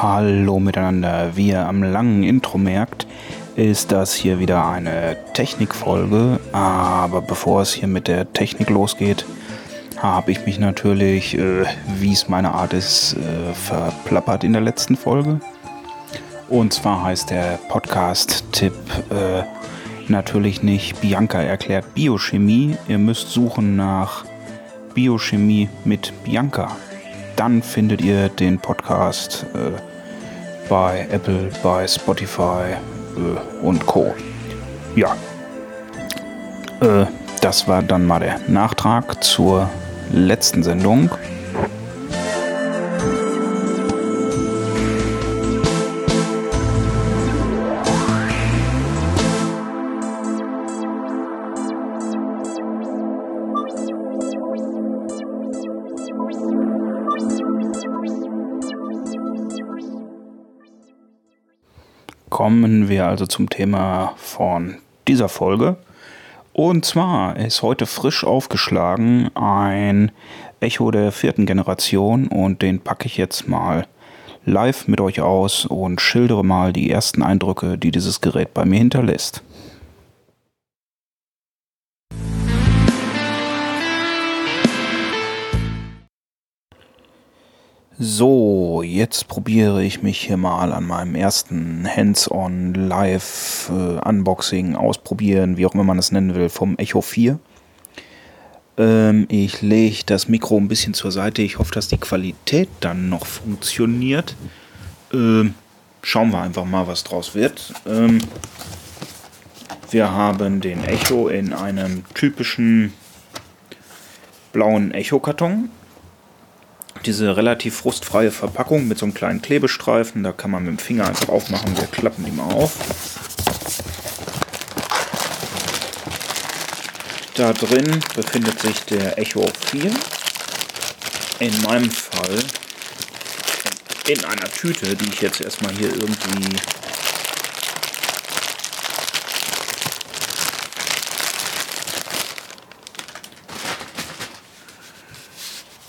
Hallo miteinander. Wie ihr am langen Intro merkt, ist das hier wieder eine Technikfolge. Aber bevor es hier mit der Technik losgeht, habe ich mich natürlich, äh, wie es meine Art ist, äh, verplappert in der letzten Folge. Und zwar heißt der Podcast-Tipp äh, natürlich nicht Bianca erklärt Biochemie. Ihr müsst suchen nach Biochemie mit Bianca. Dann findet ihr den Podcast äh, bei Apple, bei Spotify und Co. Ja, äh, das war dann mal der Nachtrag zur letzten Sendung. Kommen wir also zum Thema von dieser Folge. Und zwar ist heute frisch aufgeschlagen ein Echo der vierten Generation und den packe ich jetzt mal live mit euch aus und schildere mal die ersten Eindrücke, die dieses Gerät bei mir hinterlässt. So, jetzt probiere ich mich hier mal an meinem ersten Hands-on Live äh, Unboxing ausprobieren, wie auch immer man es nennen will, vom Echo 4. Ähm, ich lege das Mikro ein bisschen zur Seite. Ich hoffe, dass die Qualität dann noch funktioniert. Ähm, schauen wir einfach mal, was draus wird. Ähm, wir haben den Echo in einem typischen blauen Echo-Karton diese relativ frustfreie Verpackung mit so einem kleinen Klebestreifen. Da kann man mit dem Finger einfach aufmachen. Wir klappen die mal auf. Da drin befindet sich der Echo 4. In meinem Fall in einer Tüte, die ich jetzt erstmal hier irgendwie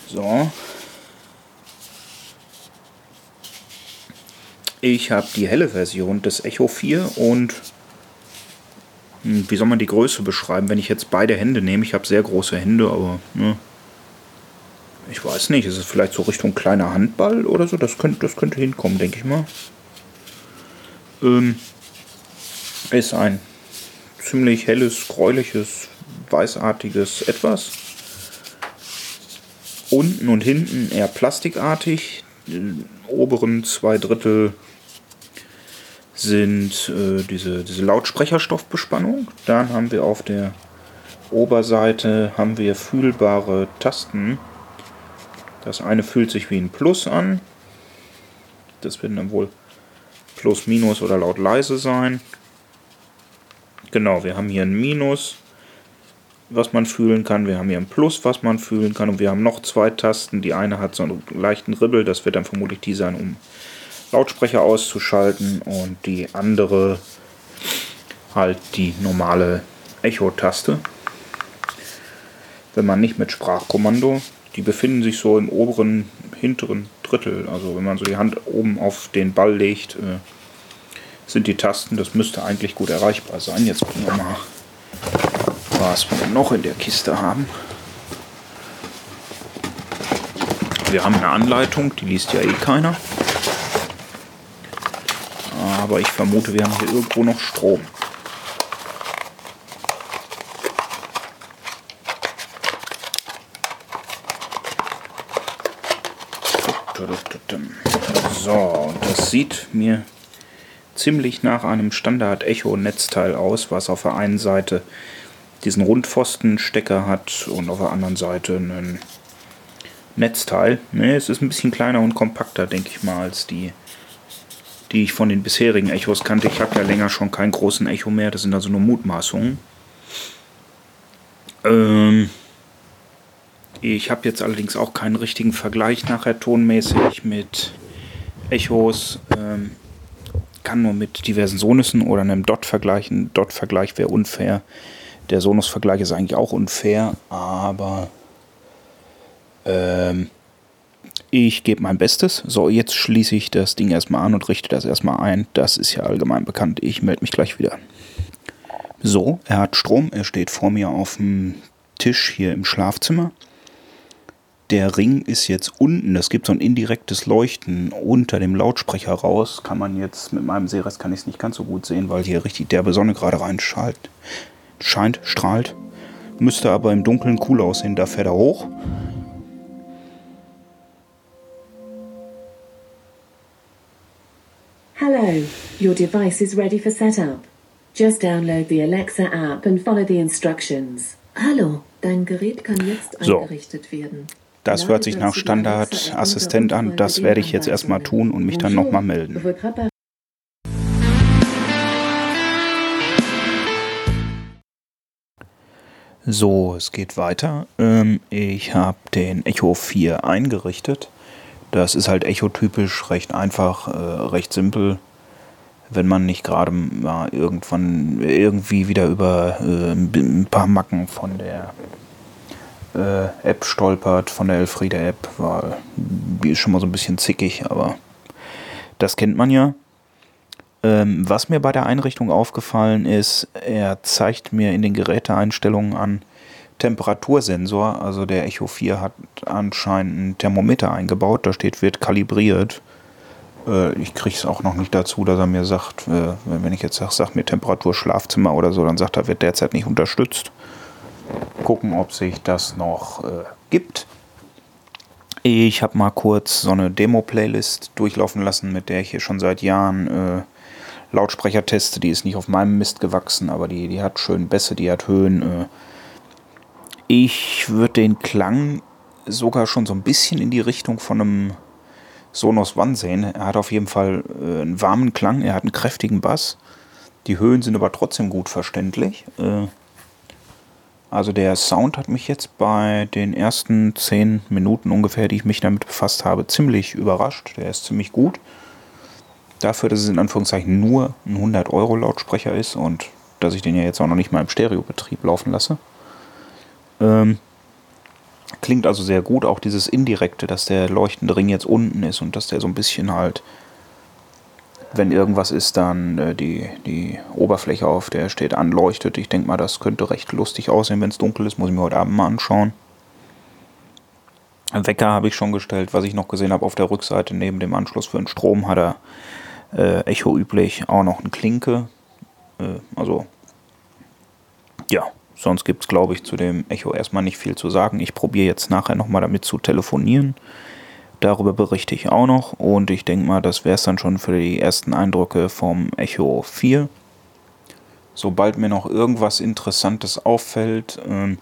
So, Ich habe die helle Version des Echo 4 und hm, wie soll man die Größe beschreiben, wenn ich jetzt beide Hände nehme? Ich habe sehr große Hände, aber ne, ich weiß nicht. Ist es vielleicht so Richtung kleiner Handball oder so? Das könnte, das könnte hinkommen, denke ich mal. Ähm, ist ein ziemlich helles, gräuliches, weißartiges Etwas. Unten und hinten eher plastikartig. Oberen zwei Drittel sind äh, diese, diese Lautsprecherstoffbespannung. Dann haben wir auf der Oberseite haben wir fühlbare Tasten. Das eine fühlt sich wie ein Plus an. Das wird dann wohl Plus, Minus oder laut leise sein. Genau, wir haben hier ein Minus, was man fühlen kann. Wir haben hier ein Plus, was man fühlen kann. Und wir haben noch zwei Tasten. Die eine hat so einen leichten Ribbel. Das wird dann vermutlich die sein, um Lautsprecher auszuschalten und die andere halt die normale Echo-Taste. Wenn man nicht mit Sprachkommando, die befinden sich so im oberen, hinteren Drittel. Also wenn man so die Hand oben auf den Ball legt, äh, sind die Tasten, das müsste eigentlich gut erreichbar sein. Jetzt gucken wir mal, was wir noch in der Kiste haben. Wir haben eine Anleitung, die liest ja eh keiner. Aber ich vermute, wir haben hier irgendwo noch Strom. So, und das sieht mir ziemlich nach einem Standard-Echo-Netzteil aus, was auf der einen Seite diesen Rundpfostenstecker hat und auf der anderen Seite einen Netzteil. Ne, es ist ein bisschen kleiner und kompakter, denke ich mal, als die die ich von den bisherigen Echos kannte. Ich habe ja länger schon keinen großen Echo mehr, das sind also nur Mutmaßungen. Ähm, ich habe jetzt allerdings auch keinen richtigen Vergleich nachher tonmäßig mit Echos. Ähm, kann nur mit diversen Sonussen oder einem Dot vergleichen. Dot-Vergleich wäre unfair. Der Sonus-Vergleich ist eigentlich auch unfair, aber ähm, ich gebe mein Bestes. So, jetzt schließe ich das Ding erstmal an und richte das erstmal ein. Das ist ja allgemein bekannt. Ich melde mich gleich wieder. So, er hat Strom. Er steht vor mir auf dem Tisch hier im Schlafzimmer. Der Ring ist jetzt unten. Es gibt so ein indirektes Leuchten unter dem Lautsprecher raus. Kann man jetzt mit meinem Sehrest kann ich es nicht ganz so gut sehen, weil hier richtig derbe Sonne gerade reinschallt. Scheint, strahlt. Müsste aber im Dunkeln cool aussehen. Da fährt er hoch. Hello, your device is ready for setup. Just download the Alexa app and follow the instructions. Hallo, dein Gerät kann jetzt So. eingerichtet werden. Das hört sich nach Standard-Assistent an. Das werde ich jetzt erstmal tun und mich dann nochmal melden. So, es geht weiter. Ähm, ich habe den Echo 4 eingerichtet. Das ist halt Echo-typisch, recht einfach, äh, recht simpel. Wenn man nicht gerade mal irgendwann irgendwie wieder über äh, ein paar Macken von der äh, App stolpert, von der Elfriede App, weil die ist schon mal so ein bisschen zickig, aber das kennt man ja. Ähm, was mir bei der Einrichtung aufgefallen ist, er zeigt mir in den Geräteeinstellungen an Temperatursensor. Also der Echo 4 hat anscheinend ein Thermometer eingebaut. Da steht, wird kalibriert. Äh, ich kriege es auch noch nicht dazu, dass er mir sagt, äh, wenn ich jetzt sage, sag mir Temperatur Schlafzimmer oder so, dann sagt er, wird derzeit nicht unterstützt. Gucken, ob sich das noch äh, gibt. Ich habe mal kurz so eine Demo-Playlist durchlaufen lassen, mit der ich hier schon seit Jahren äh, Lautsprecher teste. Die ist nicht auf meinem Mist gewachsen, aber die, die hat schön Bässe, die hat Höhen. Äh. Ich würde den Klang sogar schon so ein bisschen in die Richtung von einem Sonos One sehen. Er hat auf jeden Fall äh, einen warmen Klang, er hat einen kräftigen Bass. Die Höhen sind aber trotzdem gut verständlich. Äh, also der Sound hat mich jetzt bei den ersten zehn Minuten ungefähr, die ich mich damit befasst habe, ziemlich überrascht. Der ist ziemlich gut. Dafür, dass es in Anführungszeichen nur ein 100 Euro Lautsprecher ist und dass ich den ja jetzt auch noch nicht mal im Stereobetrieb laufen lasse. Ähm, klingt also sehr gut. Auch dieses Indirekte, dass der leuchtende Ring jetzt unten ist und dass der so ein bisschen halt, wenn irgendwas ist, dann äh, die, die Oberfläche, auf der steht, anleuchtet. Ich denke mal, das könnte recht lustig aussehen, wenn es dunkel ist. Muss ich mir heute Abend mal anschauen. Wecker habe ich schon gestellt. Was ich noch gesehen habe auf der Rückseite, neben dem Anschluss für den Strom, hat er äh, Echo üblich auch noch eine Klinke. Äh, also, ja, sonst gibt es, glaube ich, zu dem Echo erstmal nicht viel zu sagen. Ich probiere jetzt nachher nochmal damit zu telefonieren. Darüber berichte ich auch noch. Und ich denke mal, das wäre es dann schon für die ersten Eindrücke vom Echo 4. Sobald mir noch irgendwas Interessantes auffällt, ähm,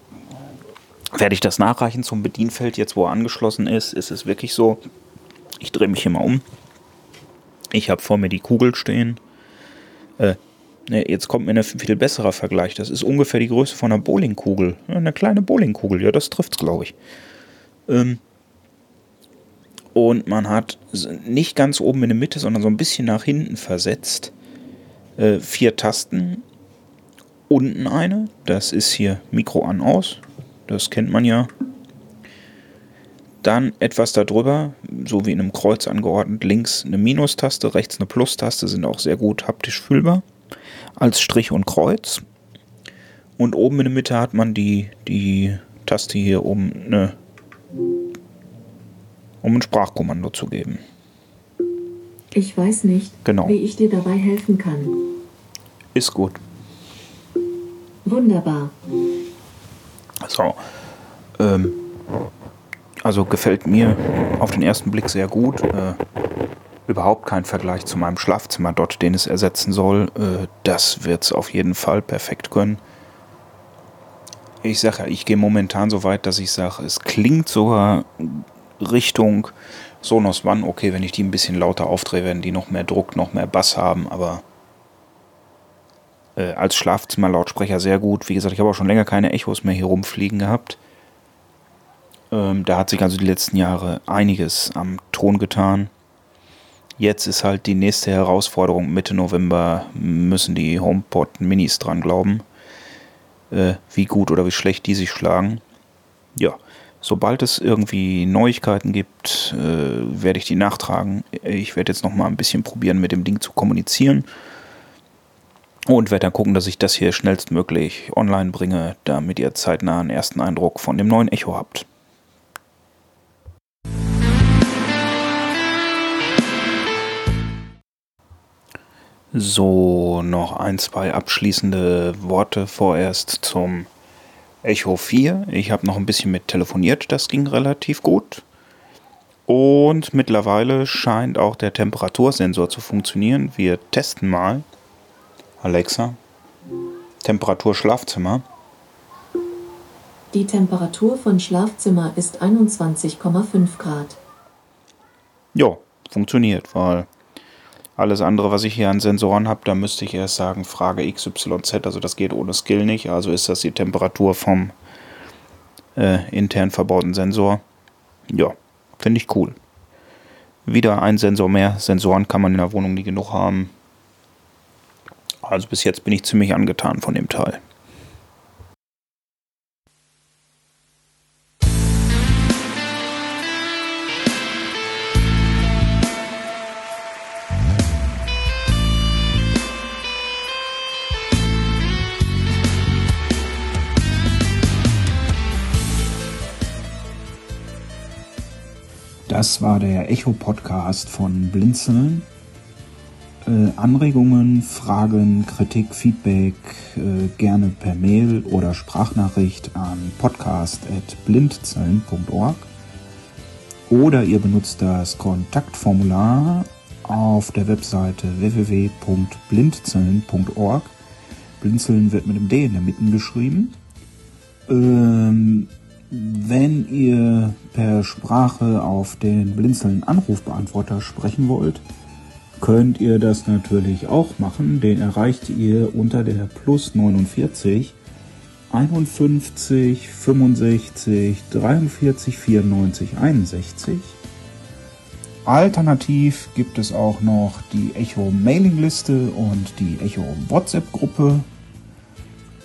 werde ich das nachreichen zum Bedienfeld. Jetzt, wo er angeschlossen ist, ist es wirklich so. Ich drehe mich hier mal um. Ich habe vor mir die Kugel stehen. Äh, ne, jetzt kommt mir ein viel besserer Vergleich. Das ist ungefähr die Größe von einer Bowlingkugel. Eine kleine Bowlingkugel, ja, das trifft's, glaube ich. Ähm, und man hat nicht ganz oben in der Mitte, sondern so ein bisschen nach hinten versetzt. Äh, vier Tasten. Unten eine. Das ist hier Mikro an aus. Das kennt man ja. Dann etwas darüber, so wie in einem Kreuz angeordnet, links eine Minustaste, rechts eine Plustaste, sind auch sehr gut haptisch fühlbar. Als Strich und Kreuz. Und oben in der Mitte hat man die, die Taste hier, um, eine, um ein Sprachkommando zu geben. Ich weiß nicht, Genau. wie ich dir dabei helfen kann. Ist gut. Wunderbar. So. Ähm, also gefällt mir auf den ersten Blick sehr gut. Äh, überhaupt kein Vergleich zu meinem Schlafzimmer dort, den es ersetzen soll. Äh, das wird es auf jeden Fall perfekt können. Ich sage ja, ich gehe momentan so weit, dass ich sage, es klingt sogar Richtung Sonos One. Okay, wenn ich die ein bisschen lauter aufdrehe, werden die noch mehr Druck, noch mehr Bass haben, aber Äh, als Schlafzimmerlautsprecher sehr gut. Wie gesagt, ich habe auch schon länger keine Echos mehr hier rumfliegen gehabt. Ähm, da hat sich also die letzten Jahre einiges am Ton getan. Jetzt ist halt die nächste Herausforderung. Mitte November müssen die HomePod Minis dran glauben, äh, wie gut oder wie schlecht die sich schlagen. Ja, sobald es irgendwie Neuigkeiten gibt, äh, werde ich die nachtragen. Ich werde jetzt noch mal ein bisschen probieren, mit dem Ding zu kommunizieren. Und werde dann gucken, dass ich das hier schnellstmöglich online bringe, damit ihr zeitnah einen ersten Eindruck von dem neuen Echo habt. So, noch ein, zwei abschließende Worte vorerst zum Echo 4. Ich habe noch ein bisschen mit telefoniert, das ging relativ gut. Und mittlerweile scheint auch der Temperatursensor zu funktionieren. Wir testen mal. Alexa, Temperatur Schlafzimmer. Die Temperatur von Schlafzimmer ist 21,5 Grad. Ja, funktioniert, weil alles andere, was ich hier an Sensoren habe, da müsste ich erst sagen, Frage XYZ, also das geht ohne Skill nicht. Also ist das die Temperatur vom äh, intern verbauten Sensor. Ja, finde ich cool. Wieder ein Sensor mehr. Sensoren kann man in der Wohnung nie genug haben. Also bis jetzt bin ich ziemlich angetan von dem Teil. Das war der Echo-Podcast von Blinzeln. Äh, Anregungen, Fragen, Kritik, Feedback äh, gerne per Mail oder Sprachnachricht an podcast.blindzellen.org oder ihr benutzt das Kontaktformular auf der Webseite www.blindzellen.org. Blinzeln wird mit dem D in der Mitte geschrieben. Ähm, wenn ihr per Sprache auf den Blinzeln Anrufbeantworter sprechen wollt, könnt ihr das natürlich auch machen. Den erreicht ihr unter der Plus 49 51 65 43 94 61. Alternativ gibt es auch noch die Echo Mailingliste und die Echo WhatsApp Gruppe.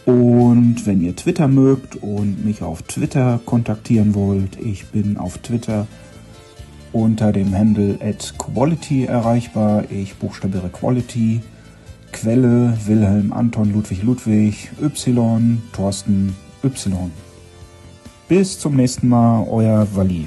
Und wenn ihr Twitter mögt und mich auf Twitter kontaktieren wollt, ich bin auf Twitter unter dem Handle at Quality erreichbar. Ich buchstabiere Quality. Quelle Wilhelm Anton Ludwig Ludwig Y Thorsten Y. Bis zum nächsten Mal, euer Wally.